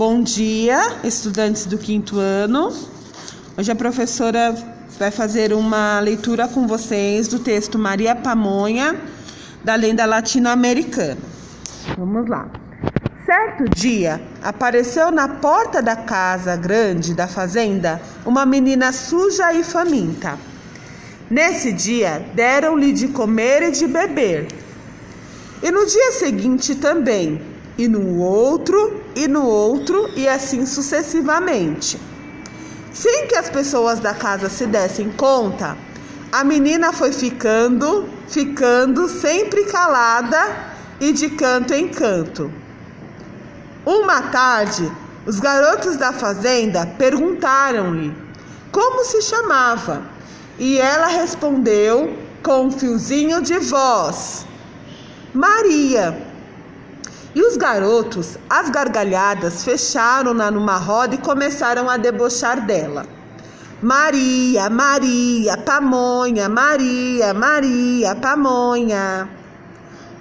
Bom dia, estudantes do quinto ano. Hoje a professora vai fazer uma leitura com vocês do texto Maria Pamonha, da lenda latino-americana. Vamos lá. Certo dia, apareceu na porta da casa grande da fazenda uma menina suja e faminta. Nesse dia, deram-lhe de comer e de beber. E no dia seguinte também, e no outro, e no outro, e assim sucessivamente. Sem que as pessoas da casa se dessem conta, a menina foi ficando, ficando sempre calada e de canto em canto. Uma tarde, os garotos da fazenda perguntaram-lhe como se chamava, e ela respondeu com um fiozinho de voz: Maria. E os garotos, às gargalhadas, fecharam-na numa roda e começaram a debochar dela. Maria, Maria, pamonha, Maria, Maria, pamonha.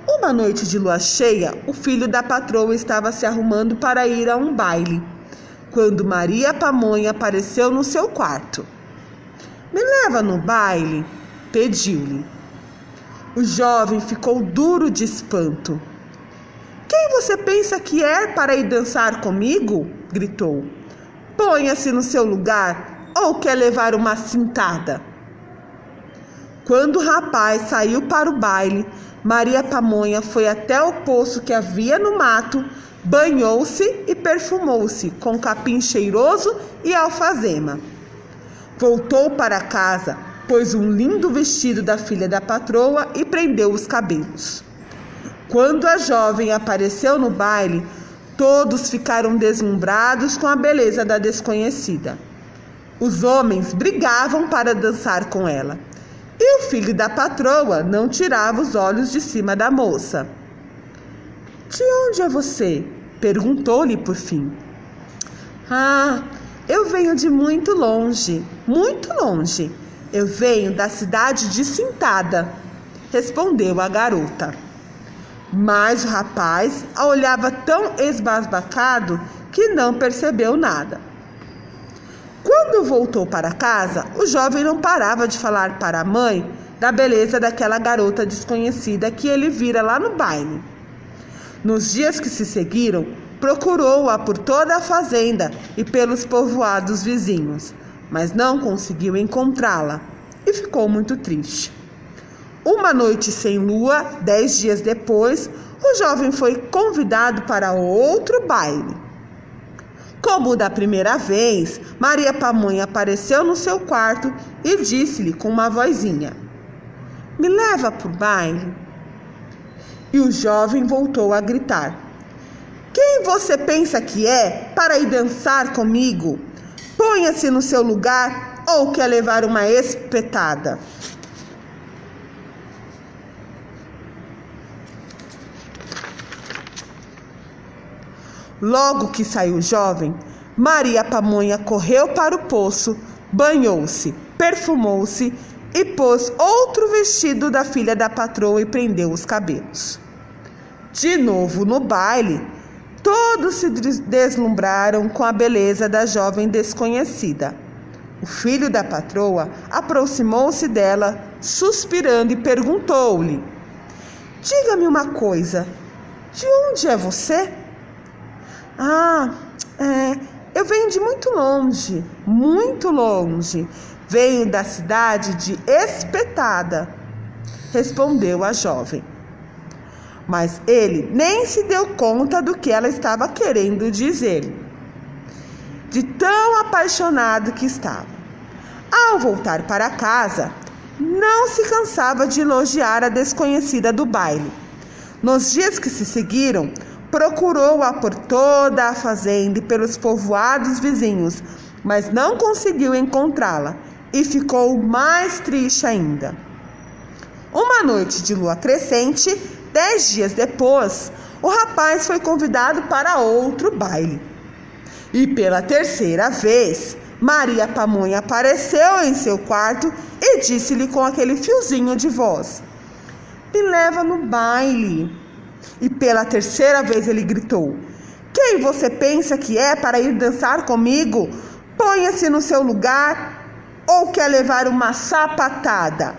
Uma noite de lua cheia, o filho da patroa estava se arrumando para ir a um baile, quando Maria Pamonha apareceu no seu quarto. Me leva no baile? pediu-lhe. O jovem ficou duro de espanto. Quem você pensa que é para ir dançar comigo? gritou. Ponha-se no seu lugar ou quer levar uma cintada? Quando o rapaz saiu para o baile, Maria Pamonha foi até o poço que havia no mato, banhou-se e perfumou-se com capim cheiroso e alfazema. Voltou para casa, pôs um lindo vestido da filha da patroa e prendeu os cabelos. Quando a jovem apareceu no baile, todos ficaram deslumbrados com a beleza da desconhecida. Os homens brigavam para dançar com ela. E o filho da patroa não tirava os olhos de cima da moça. De onde é você? perguntou-lhe por fim. Ah, eu venho de muito longe, muito longe. Eu venho da cidade de Cintada, respondeu a garota. Mas o rapaz a olhava tão esbasbacado que não percebeu nada. Quando voltou para casa, o jovem não parava de falar para a mãe da beleza daquela garota desconhecida que ele vira lá no baile. Nos dias que se seguiram, procurou-a por toda a fazenda e pelos povoados vizinhos, mas não conseguiu encontrá-la e ficou muito triste. Uma noite sem lua, dez dias depois, o jovem foi convidado para outro baile. Como da primeira vez, Maria Pamonha apareceu no seu quarto e disse-lhe com uma vozinha: Me leva para o baile. E o jovem voltou a gritar: Quem você pensa que é para ir dançar comigo? Ponha-se no seu lugar ou quer levar uma espetada? Logo que saiu o jovem, Maria Pamonha correu para o poço, banhou-se, perfumou-se e pôs outro vestido da filha da patroa e prendeu os cabelos. De novo no baile, todos se deslumbraram com a beleza da jovem desconhecida. O filho da patroa aproximou-se dela, suspirando, e perguntou-lhe: Diga-me uma coisa, de onde é você? Ah, é, eu venho de muito longe, muito longe. Venho da cidade de Espetada, respondeu a jovem. Mas ele nem se deu conta do que ela estava querendo dizer, de tão apaixonado que estava. Ao voltar para casa, não se cansava de elogiar a desconhecida do baile. Nos dias que se seguiram, Procurou-a por toda a fazenda e pelos povoados vizinhos, mas não conseguiu encontrá-la e ficou mais triste ainda. Uma noite de lua crescente, dez dias depois, o rapaz foi convidado para outro baile. E pela terceira vez, Maria Pamonha apareceu em seu quarto e disse-lhe com aquele fiozinho de voz: Me leva no baile. E pela terceira vez ele gritou: Quem você pensa que é para ir dançar comigo? Ponha-se no seu lugar ou quer levar uma sapatada?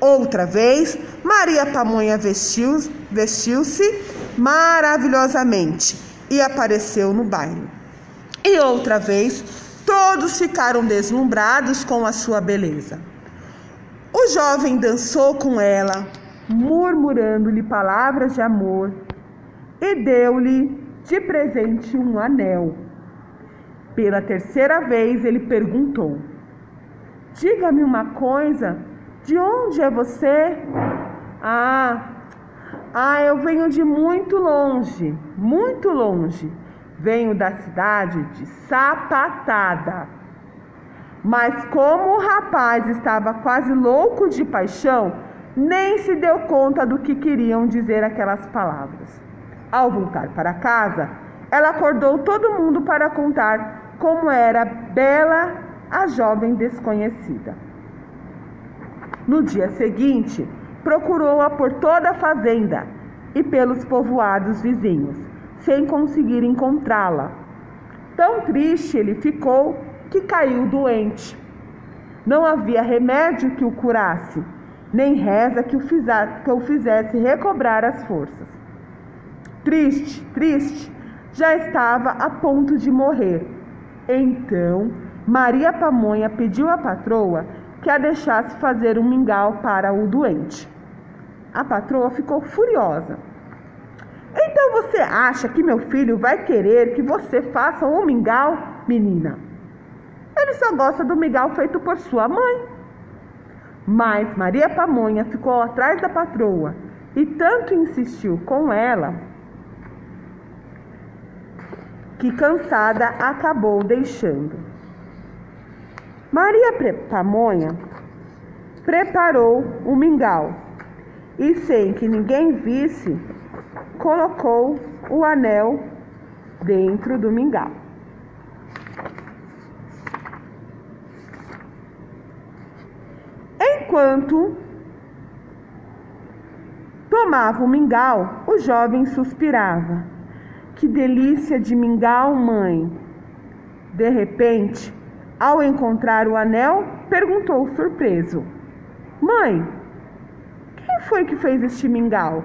Outra vez, Maria Pamonha vestiu-se vestiu maravilhosamente e apareceu no baile. E outra vez, todos ficaram deslumbrados com a sua beleza. O jovem dançou com ela, murmurando-lhe palavras de amor, e deu-lhe de presente um anel. Pela terceira vez ele perguntou: Diga-me uma coisa, de onde é você? Ah, ah, eu venho de muito longe, muito longe. Venho da cidade de Sapatada. Mas como o rapaz estava quase louco de paixão, nem se deu conta do que queriam dizer aquelas palavras. Ao voltar para casa, ela acordou todo mundo para contar como era bela a jovem desconhecida. No dia seguinte, procurou-a por toda a fazenda e pelos povoados vizinhos, sem conseguir encontrá-la. Tão triste ele ficou que caiu doente. Não havia remédio que o curasse, nem reza que o, fizesse, que o fizesse recobrar as forças. Triste, triste, já estava a ponto de morrer. Então, Maria Pamonha pediu à patroa que a deixasse fazer um mingau para o doente. A patroa ficou furiosa. Então você acha que meu filho vai querer que você faça um mingau, menina? Ele só gosta do mingau feito por sua mãe. Mas Maria Pamonha ficou atrás da patroa e tanto insistiu com ela que cansada acabou deixando. Maria Pamonha preparou o mingau e, sem que ninguém visse, colocou o anel dentro do mingau. Enquanto tomava o mingau, o jovem suspirava. Que delícia de mingau, mãe! De repente, ao encontrar o anel, perguntou surpreso: Mãe, quem foi que fez este mingau?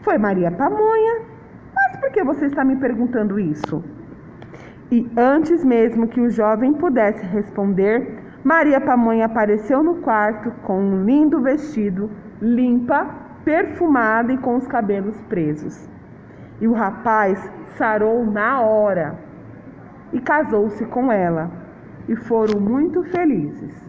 Foi Maria Pamonha. Mas por que você está me perguntando isso? E antes mesmo que o jovem pudesse responder, Maria Pamonha apareceu no quarto com um lindo vestido, limpa, perfumada e com os cabelos presos. E o rapaz sarou na hora e casou-se com ela, e foram muito felizes.